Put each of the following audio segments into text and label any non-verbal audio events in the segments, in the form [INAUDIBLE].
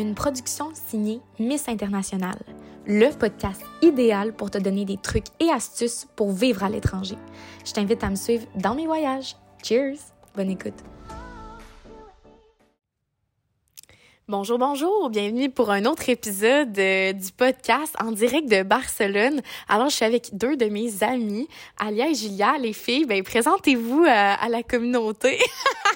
une production signée Miss International, le podcast idéal pour te donner des trucs et astuces pour vivre à l'étranger. Je t'invite à me suivre dans mes voyages. Cheers! Bonne écoute! Bonjour, bonjour, bienvenue pour un autre épisode euh, du podcast en direct de Barcelone. Alors, je suis avec deux de mes amies, Alia et Julia. Les filles, ben, présentez-vous à, à la communauté. [LAUGHS]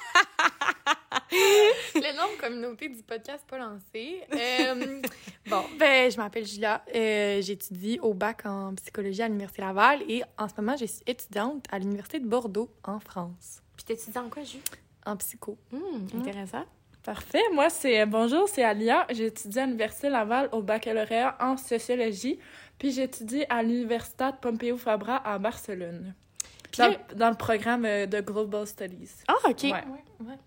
communauté du podcast pas lancé. Euh, [LAUGHS] bon, ben, je m'appelle Julia. Euh, J'étudie au bac en psychologie à l'Université Laval et en ce moment, je suis étudiante à l'Université de Bordeaux en France. Puis t'étudies en quoi, Ju? En psycho. Hum, intéressant. Parfait. Moi, c'est bonjour, c'est Alia. J'étudie à l'Université Laval au baccalauréat en sociologie. Puis j'étudie à l'Université Pompeu Fabra à Barcelone. Puis Dans, dans le programme euh, de Global Studies. Ah, OK. Ouais. ouais,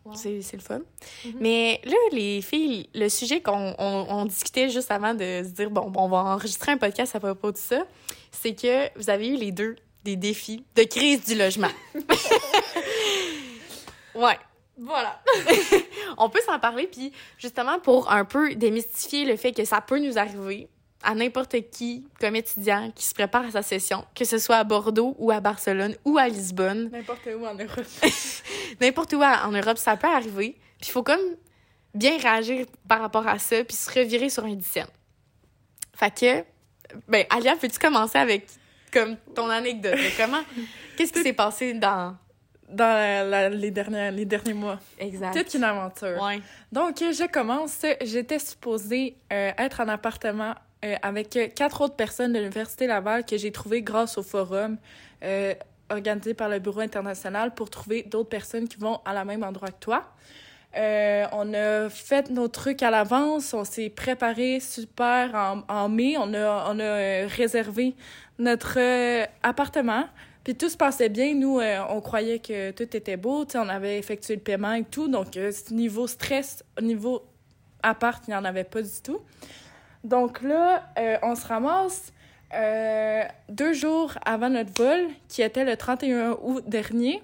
wow. C'est le fun. Mhm. Mais là, les filles, le sujet qu'on on, on discutait juste avant de se dire, bon, bon, on va enregistrer un podcast à propos de ça, c'est que vous avez eu les deux des défis de crise du logement. [LAUGHS] ouais. Voilà. [LAUGHS] On peut s'en parler, puis justement pour un peu démystifier le fait que ça peut nous arriver à n'importe qui comme étudiant qui se prépare à sa session, que ce soit à Bordeaux ou à Barcelone ou à Lisbonne, N'importe où en Europe. [LAUGHS] [LAUGHS] n'importe où en Europe, ça peut arriver. Puis il faut comme bien réagir par rapport à ça, puis se revirer sur un dixième. Fait que, ben, Alia, peux-tu commencer avec comme ton anecdote? Comment, [LAUGHS] qu'est-ce qui s'est passé dans... Dans la- la- les, derniers, les derniers mois. Exact. Toute une aventure. Ouais. Donc, je commence. J'étais supposée euh, être en appartement euh, avec quatre autres personnes de l'Université Laval que j'ai trouvé grâce au forum euh, organisé par le Bureau international pour trouver d'autres personnes qui vont à la même endroit que toi. Euh, on a fait nos trucs à l'avance, on s'est préparé super en, mai, on a, on a euh, réservé notre euh, appartement. Puis tout se passait bien. Nous, on croyait que tout était beau. On avait effectué le paiement et tout. Donc, niveau stress, niveau appart, il n'y en avait pas du tout. Donc là, on se ramasse euh, deux jours avant notre vol, qui était le 31 août dernier.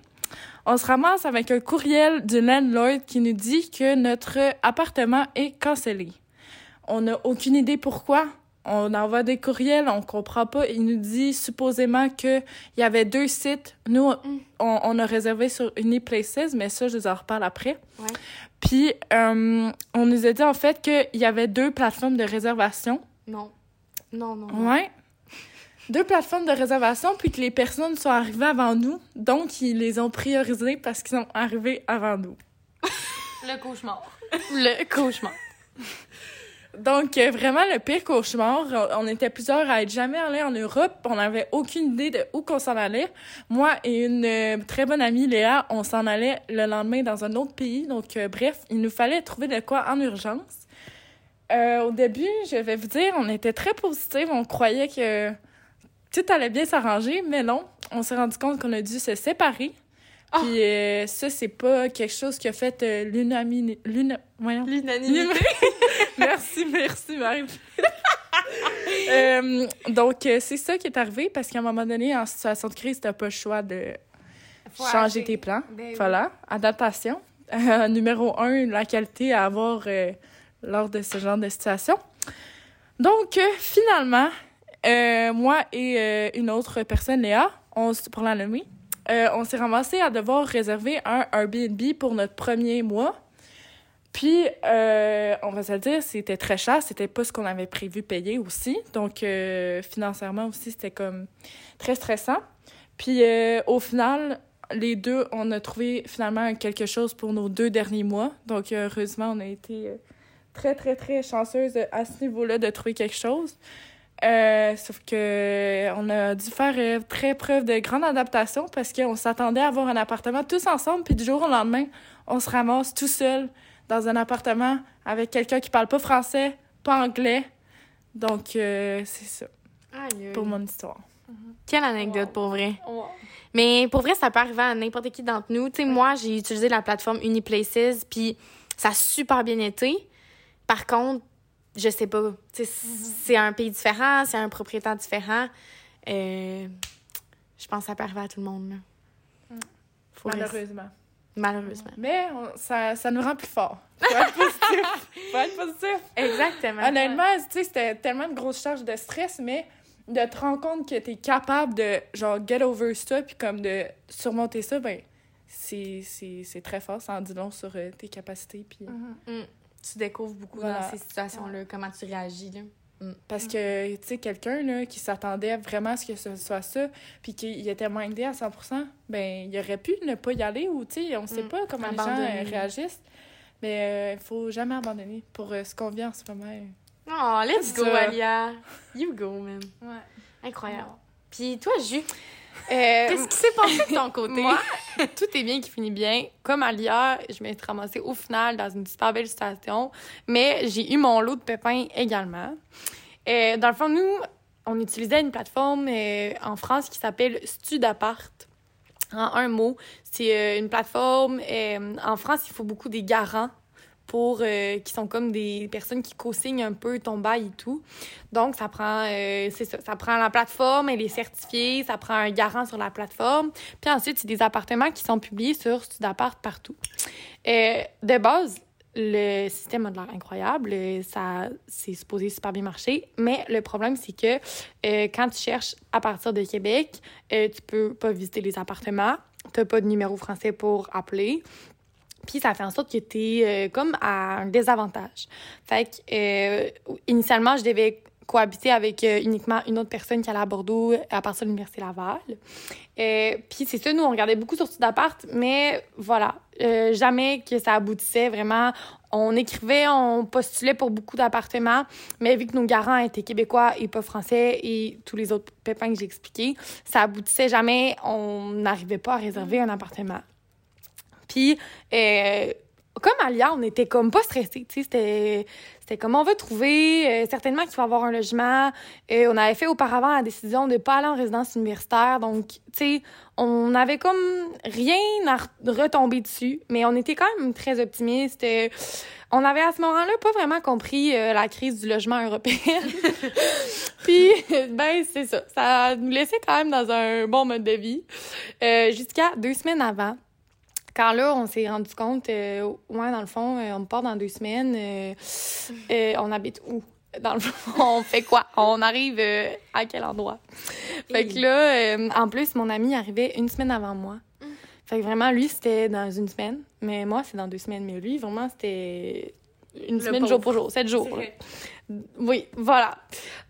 On se ramasse avec un courriel du landlord qui nous dit que notre appartement est cancellé. On n'a aucune idée pourquoi. On envoie des courriels, on comprend pas. Il nous dit supposément que il y avait deux sites. Nous, on, on a réservé sur Uniplaces, mais ça, je vous en reparle après. Ouais. Puis, euh, on nous a dit en fait qu'il y avait deux plateformes de réservation. Non. Non, non. non. Ouais. Deux plateformes de réservation, puis que les personnes sont arrivées avant nous. Donc, ils les ont priorisées parce qu'ils sont arrivés avant nous. [LAUGHS] Le cauchemar. Le cauchemar. Donc, euh, vraiment, le pire cauchemar, on était plusieurs à être jamais allés en Europe. On n'avait aucune idée de où qu'on s'en allait. Moi et une euh, très bonne amie, Léa, on s'en allait le lendemain dans un autre pays. Donc, euh, bref, il nous fallait trouver de quoi en urgence. Au début, je vais vous dire, on était très positifs. On croyait que tout allait bien s'arranger, mais non. On s'est rendu compte qu'on a dû se séparer. Ah! Puis euh, ça, c'est pas quelque chose qui a fait euh, l'unanimité. L'unanimité. [LAUGHS] merci, merci, Marie. [LAUGHS] Euh, donc, c'est ça qui est arrivé parce qu'à un moment donné, en situation de crise, t'as pas le choix de Faut changer agir. tes plans. Ben. Voilà, adaptation. Numéro un, la qualité à avoir lors de ce genre de situation. Donc, finalement, euh, moi et euh, une autre personne, Léa, on, pour la nommer, euh, on s'est ramassé à devoir réserver un Airbnb pour notre premier mois. Puis, euh, on va se le dire, c'était très cher. C'était pas ce qu'on avait prévu payer aussi. Donc, financièrement aussi, c'était comme très stressant. Puis, au final, les deux, on a trouvé finalement quelque chose pour nos deux derniers mois. Donc, heureusement, on a été très, très, très chanceuse à ce niveau-là de trouver quelque chose. Euh, sauf que on a dû faire euh, très preuve de grande adaptation parce qu'on s'attendait à avoir un appartement tous ensemble, puis du jour au lendemain, on se ramasse tout seul dans un appartement avec quelqu'un qui parle pas français, pas anglais. Donc, euh, c'est ça Aïe, pour mon histoire. Quelle anecdote pour vrai. Wow. Mais pour vrai, ça peut arriver à n'importe qui d'entre nous. Tu sais, moi, j'ai utilisé la plateforme Uniplaces, puis ça a super bien été. Par contre, je sais pas. C'est un pays différent, c'est un propriétaire différent. Euh, je pense que ça peut arriver à tout le monde. Là. Rester- Malheureusement. Malheureusement. Mais on- ça, ça nous rend plus forts. Faut être positif. Faut être positif. Exactement. Honnêtement, tu sais, c'était tellement de grosses charges de stress, mais de te rendre compte que t'es capable de, genre, get over ça, puis comme de surmonter ça, ben, c'est très fort. Ça en dit long sur euh, tes capacités, puis... Mm. Tu découvres beaucoup Voilà. dans ces situations-là, comment tu réagis. Là. Parce que, tu sais, quelqu'un, qui s'attendait vraiment à ce que ce soit ça, puis qu'il était mindé à 100% ben, il aurait pu ne pas y aller, ou, tu sais, on sait Mm. pas comment les gens euh, réagissent. Mais il faut jamais abandonner pour euh, ce qu'on vit en ce moment. Oh, let's go, ça. Alia. You go, man. Ouais. Incroyable. Puis toi, Jus, Euh, qu'est-ce qui s'est passé de ton côté? Moi, [LAUGHS] tout est bien qui finit bien. Comme Alia, je me suis ramassée au final dans une super belle situation, mais j'ai eu mon lot de pépins également. Euh, dans le fond, nous, on utilisait une plateforme euh, en France qui s'appelle Studapart. En un mot, c'est euh, une plateforme. euh, en France, il faut beaucoup des garants euh, qui sont comme des personnes qui co-signent un peu ton bail et tout. Donc ça prend euh, c'est ça, ça prend la plateforme, elle est certifiée, ça prend un garant sur la plateforme. Puis ensuite, c'est des appartements qui sont publiés sur Studapart partout. Euh, de base, le système a de l'air incroyable, ça c'est supposé super bien marcher, mais le problème c'est que quand tu cherches à partir de Québec, euh, tu peux pas visiter les appartements, t'as pas de numéro français pour appeler. Puis ça fait en sorte que tu es comme à un désavantage. Fait que euh, initialement, je devais cohabiter avec euh, uniquement une autre personne qui allait à Bordeaux à partir de l'Université Laval. Euh, puis c'est ça, nous, on regardait beaucoup sur Sud-Appart, mais voilà, euh, jamais que ça aboutissait vraiment. On écrivait, on postulait pour beaucoup d'appartements, mais vu que nos garants étaient québécois et pas français et tous les autres pépins que j'ai expliqués, ça aboutissait jamais. On n'arrivait pas à réserver un appartement. Puis, euh, comme Alia, on était comme pas stressés. C'était, c'était comme on va trouver, euh, certainement qu'il faut avoir un logement. Euh, on avait fait auparavant la décision de pas aller en résidence universitaire. Donc, on avait comme rien à re- retomber dessus, mais on était quand même très optimistes. Euh, on avait à ce moment-là pas vraiment compris la crise du logement européen. [LAUGHS] Puis, ben, c'est ça. Ça nous laissait quand même dans un bon mode de vie. Jusqu'à deux semaines avant. Quand là, on s'est rendu compte, euh, ouais, dans le fond, euh, on part dans deux semaines. euh, euh, on habite où? Dans le fond, [LAUGHS] on fait quoi? On arrive euh, à quel endroit? Fait que là, en plus, mon ami arrivait une semaine avant moi. Fait que vraiment, lui, c'était dans une semaine. Mais moi, c'est dans deux semaines. Mais lui, vraiment, c'était une Le semaine pauvre. jour pour jour, sept jours. Oui, voilà.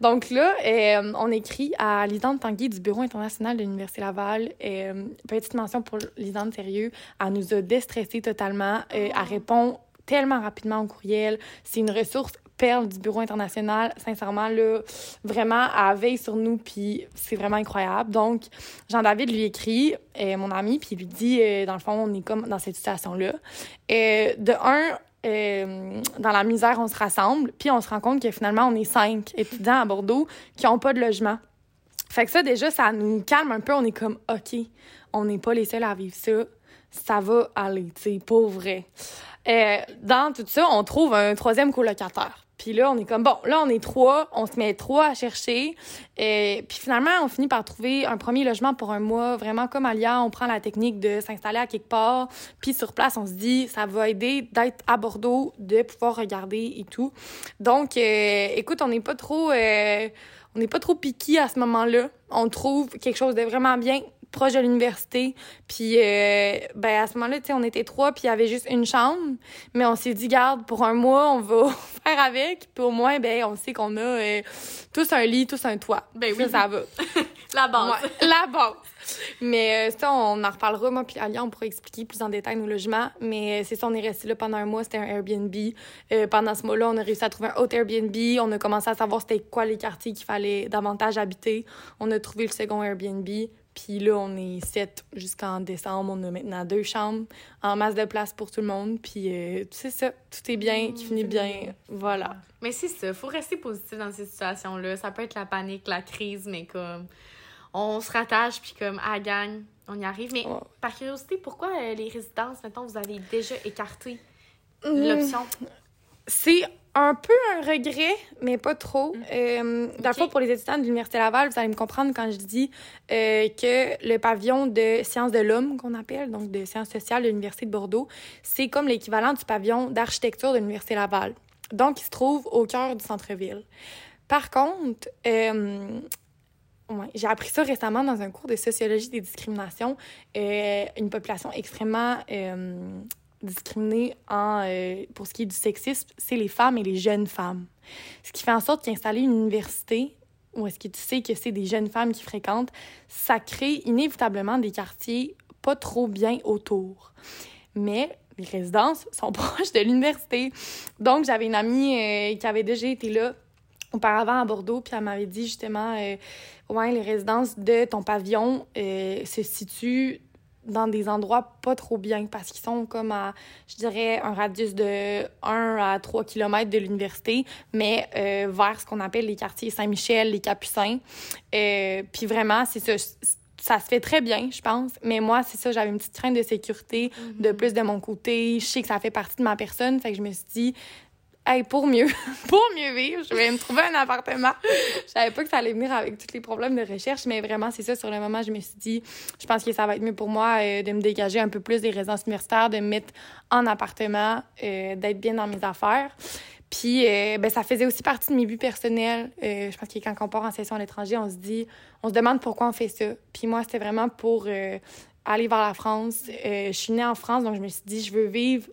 Donc là, euh, on écrit à Lisande Tanguy du Bureau international de l'Université Laval. Euh, petite mention pour Lisande Sérieux. Elle nous a déstressé totalement. Euh, elle répond tellement rapidement au courriel. C'est une ressource perle du Bureau international. Sincèrement, là, vraiment, elle veille sur nous, puis c'est vraiment incroyable. Donc, Jean-David lui écrit, euh, mon ami, puis il lui dit, dans le fond, on est comme dans cette situation-là. De un, euh, dans la misère, on se rassemble, puis on se rend compte que finalement, on est cinq étudiants à Bordeaux qui n'ont pas de logement. Fait que ça, déjà, ça nous calme un peu. On est comme, OK, on n'est pas les seuls à vivre ça. Ça va aller, tu sais, pour. Euh, dans tout ça, on trouve un troisième colocataire. Puis là, on est comme, bon, là, on est trois, on se met trois à chercher. Euh, puis finalement, on finit par trouver un premier logement pour un mois. Vraiment comme Alia, on prend la technique de s'installer à quelque part. Puis sur place, on se dit, ça va aider d'être à Bordeaux, de pouvoir regarder et tout. Donc, euh, écoute, on n'est pas trop... euh, on n'est pas trop piqué à ce moment-là. On trouve quelque chose de vraiment bien proche de l'université. Puis, euh, ben, à ce moment-là, tu sais, on était trois, puis il y avait juste une chambre. Mais on s'est dit, garde, pour un mois, on va [LAUGHS] faire avec. Puis au moins, ben, on sait qu'on a euh, tous un lit, tous un toit. Ben oui. ça va. [LAUGHS] La base. Ouais, la base. Mais euh, ça, on en reparlera. Moi puis Alia, on pourra expliquer plus en détail nos logements. Mais c'est ça, on est resté là pendant un mois. C'était un Airbnb. Pendant ce mois-là, on a réussi à trouver un autre Airbnb. On a commencé à savoir c'était quoi les quartiers qu'il fallait davantage habiter. On a trouvé le second Airbnb. Puis là, on est sept jusqu'en décembre. On a maintenant deux chambres, en masse de place pour tout le monde. Puis euh, c'est ça, tout est bien, qui finit bien. Voilà. Mais c'est ça, faut rester positif dans ces situations-là. Ça peut être la panique, la crise, mais comme on se rattache puis comme à la gang, on y arrive. Mais Ouais. par curiosité, pourquoi euh, les résidences, mettons, vous avez déjà écarté Mm. l'option? C'est un peu un regret, mais pas trop. Mm. Euh, fond, pour les étudiants de l'Université Laval, vous allez me comprendre quand je dis euh, que le pavillon de sciences de l'homme, qu'on appelle, donc de sciences sociales de l'Université de Bordeaux, c'est comme l'équivalent du pavillon d'architecture de l'Université Laval. Donc, il se trouve au cœur du centre-ville. Par contre, euh, ouais, j'ai appris ça récemment dans un cours de sociologie des discriminations. Une population extrêmement euh, discriminée en, euh, pour ce qui est du sexisme, c'est les femmes et les jeunes femmes. Ce qui fait en sorte qu'installer une université où est-ce que tu sais que c'est des jeunes femmes qui fréquentent, ça crée inévitablement des quartiers pas trop bien autour. Mais les résidences sont [LAUGHS] proches de l'université. Donc, j'avais une amie euh, qui avait déjà été là auparavant à Bordeaux, puis elle m'avait dit justement, euh, ouais, les résidences de ton pavillon se situent dans des endroits pas trop bien parce qu'ils sont comme à, je dirais, un radius de 1 à 3 km de l'université, mais euh, vers ce qu'on appelle les quartiers Saint-Michel, les Capucins. Euh, puis vraiment, c'est ça. Ça se fait très bien, je pense. Mais moi, c'est ça, j'avais une petite crainte de sécurité de plus de mon côté. Je sais que ça fait partie de ma personne. Fait que je me suis dit, hey, pour mieux, [LAUGHS] pour mieux vivre, je vais me trouver un appartement. Je savais pas que ça allait venir avec tous les problèmes de recherche, mais vraiment, c'est ça, sur le moment, je me suis dit, je pense que ça va être mieux pour moi euh, de me dégager un peu plus des résidences universitaires, de me mettre en appartement, euh, d'être bien dans mes affaires. Puis, euh, ben, ça faisait aussi partie de mes buts personnels. Je pense que quand on part en session à l'étranger, on se dit, on se demande pourquoi on fait ça. Puis moi, c'était vraiment pour aller vers la France. Je suis née en France, donc je me suis dit, je veux vivre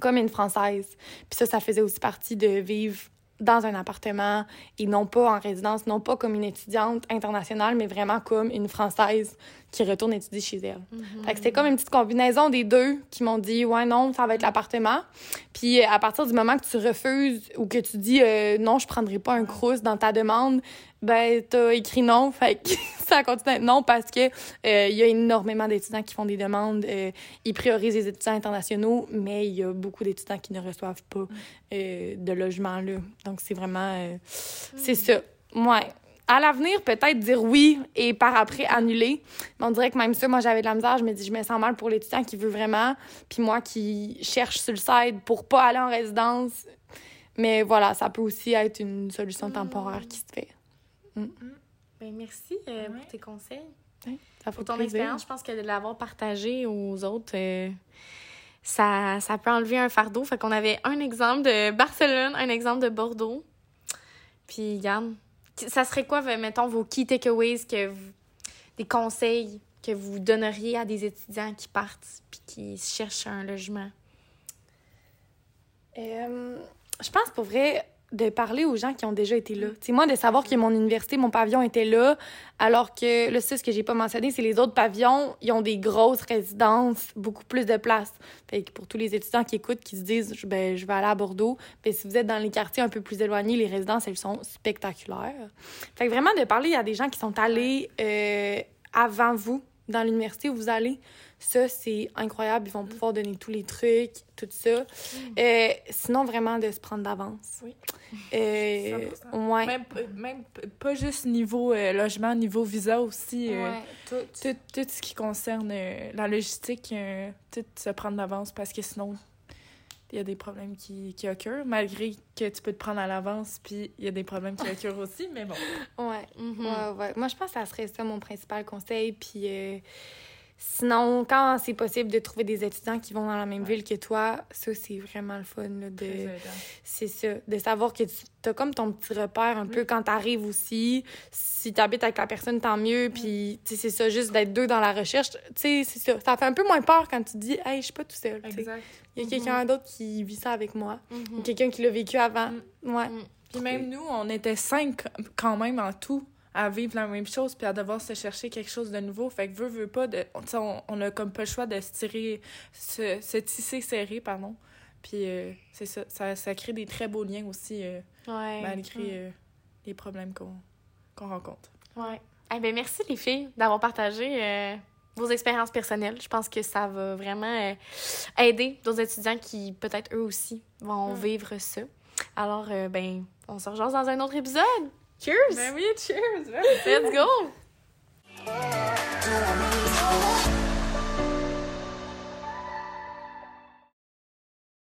comme une Française. Puis ça, ça faisait aussi partie de vivre dans un appartement et non pas en résidence, non pas comme une étudiante internationale, mais vraiment comme une Française qui retourne étudier chez elle. Mhm. Fait que c'était comme une petite combinaison des deux qui m'ont dit ouais non ça va être l'appartement puis euh, à partir du moment que tu refuses ou que tu dis euh, non je prendrai pas un crous dans ta demande ben t'as écrit non fait que [LAUGHS] ça continue d'être non parce que euh, il y a énormément d'étudiants qui font des demandes euh, ils priorisent les étudiants internationaux mais il y a beaucoup d'étudiants qui ne reçoivent pas euh, de logement là donc c'est vraiment c'est ça ouais à l'avenir, peut-être dire oui et par après annuler. Mais on dirait que même ça, moi, j'avais de la misère. Je me dis, je me sens mal pour l'étudiant qui veut vraiment. Puis moi qui cherche sur le site pour pas aller en résidence. Mais voilà, ça peut aussi être une solution temporaire qui se fait. Ben, merci euh, Ouais. pour tes conseils. Ça Pour ton plaisir. expérience, je pense que de l'avoir partagé aux autres, euh, ça, ça peut enlever un fardeau. Fait qu'on avait un exemple de Barcelone, un exemple de Bordeaux. Puis, regarde, ça serait quoi, mettons, vos key takeaways, que vous- des conseils que vous donneriez à des étudiants qui partent puis qui cherchent un logement? Euh, je pense pour vrai de parler aux gens qui ont déjà été là. C'est moi de savoir que mon université, mon pavillon était là, alors que là, c'est ce que j'ai pas mentionné, c'est les autres pavillons, ils ont des grosses résidences, beaucoup plus de place. Fait que pour tous les étudiants qui écoutent, qui se disent, ben, je vais aller à Bordeaux, ben, si vous êtes dans les quartiers un peu plus éloignés, les résidences, elles sont spectaculaires. Fait vraiment de parler à des gens qui sont allés euh, avant vous dans l'université où vous allez, ça, c'est incroyable. Ils vont pouvoir donner tous les trucs, tout ça. Euh, sinon, vraiment, de se prendre d'avance. Oui. Euh, 100%. ouais. Même, même p- pas juste niveau euh, logement, niveau visa aussi. euh, Ouais, tout. tout, tout ce qui concerne euh, la logistique, euh, tout se prendre d'avance parce que sinon, il y a des problèmes qui, qui occurrent, malgré que tu peux te prendre à l'avance, puis il y a des problèmes qui occurrent [LAUGHS] aussi, mais bon. Ouais. Mhm. Ouais, ouais. Moi, je pense que ça serait ça mon principal conseil. Puis euh, sinon, quand c'est possible de trouver des étudiants qui vont dans la même ville que toi, ça, c'est vraiment le fun. là, de... C'est ça. De savoir que tu as comme ton petit repère un peu quand tu arrives aussi. Si tu habites avec la personne, tant mieux. Puis, tu sais, c'est ça, juste d'être deux dans la recherche. Tu sais, c'est ça. Ça fait un peu moins peur quand tu dis, hey, je suis pas tout seul. Il y a quelqu'un d'autre qui vit ça avec moi. Mhm. Ou quelqu'un qui l'a vécu avant. Mm. Ouais. Puis même nous, on était cinq quand même en tout à vivre la même chose puis à devoir se chercher quelque chose de nouveau. Fait que veut, veut pas, de, on, on a comme pas le choix de se tirer, se, se tisser serré, pardon. Puis euh, c'est ça, ça, ça crée des très beaux liens aussi, euh, Ouais. malgré euh, les problèmes qu'on qu'on rencontre. Ouais. Eh ben, merci les filles d'avoir partagé euh, vos expériences personnelles. Je pense que ça va vraiment aider d'autres étudiants qui peut-être eux aussi vont vivre ça. Alors ben on se rejoint dans un autre épisode. Cheers. Ben oui, cheers! Let's go. [LAUGHS]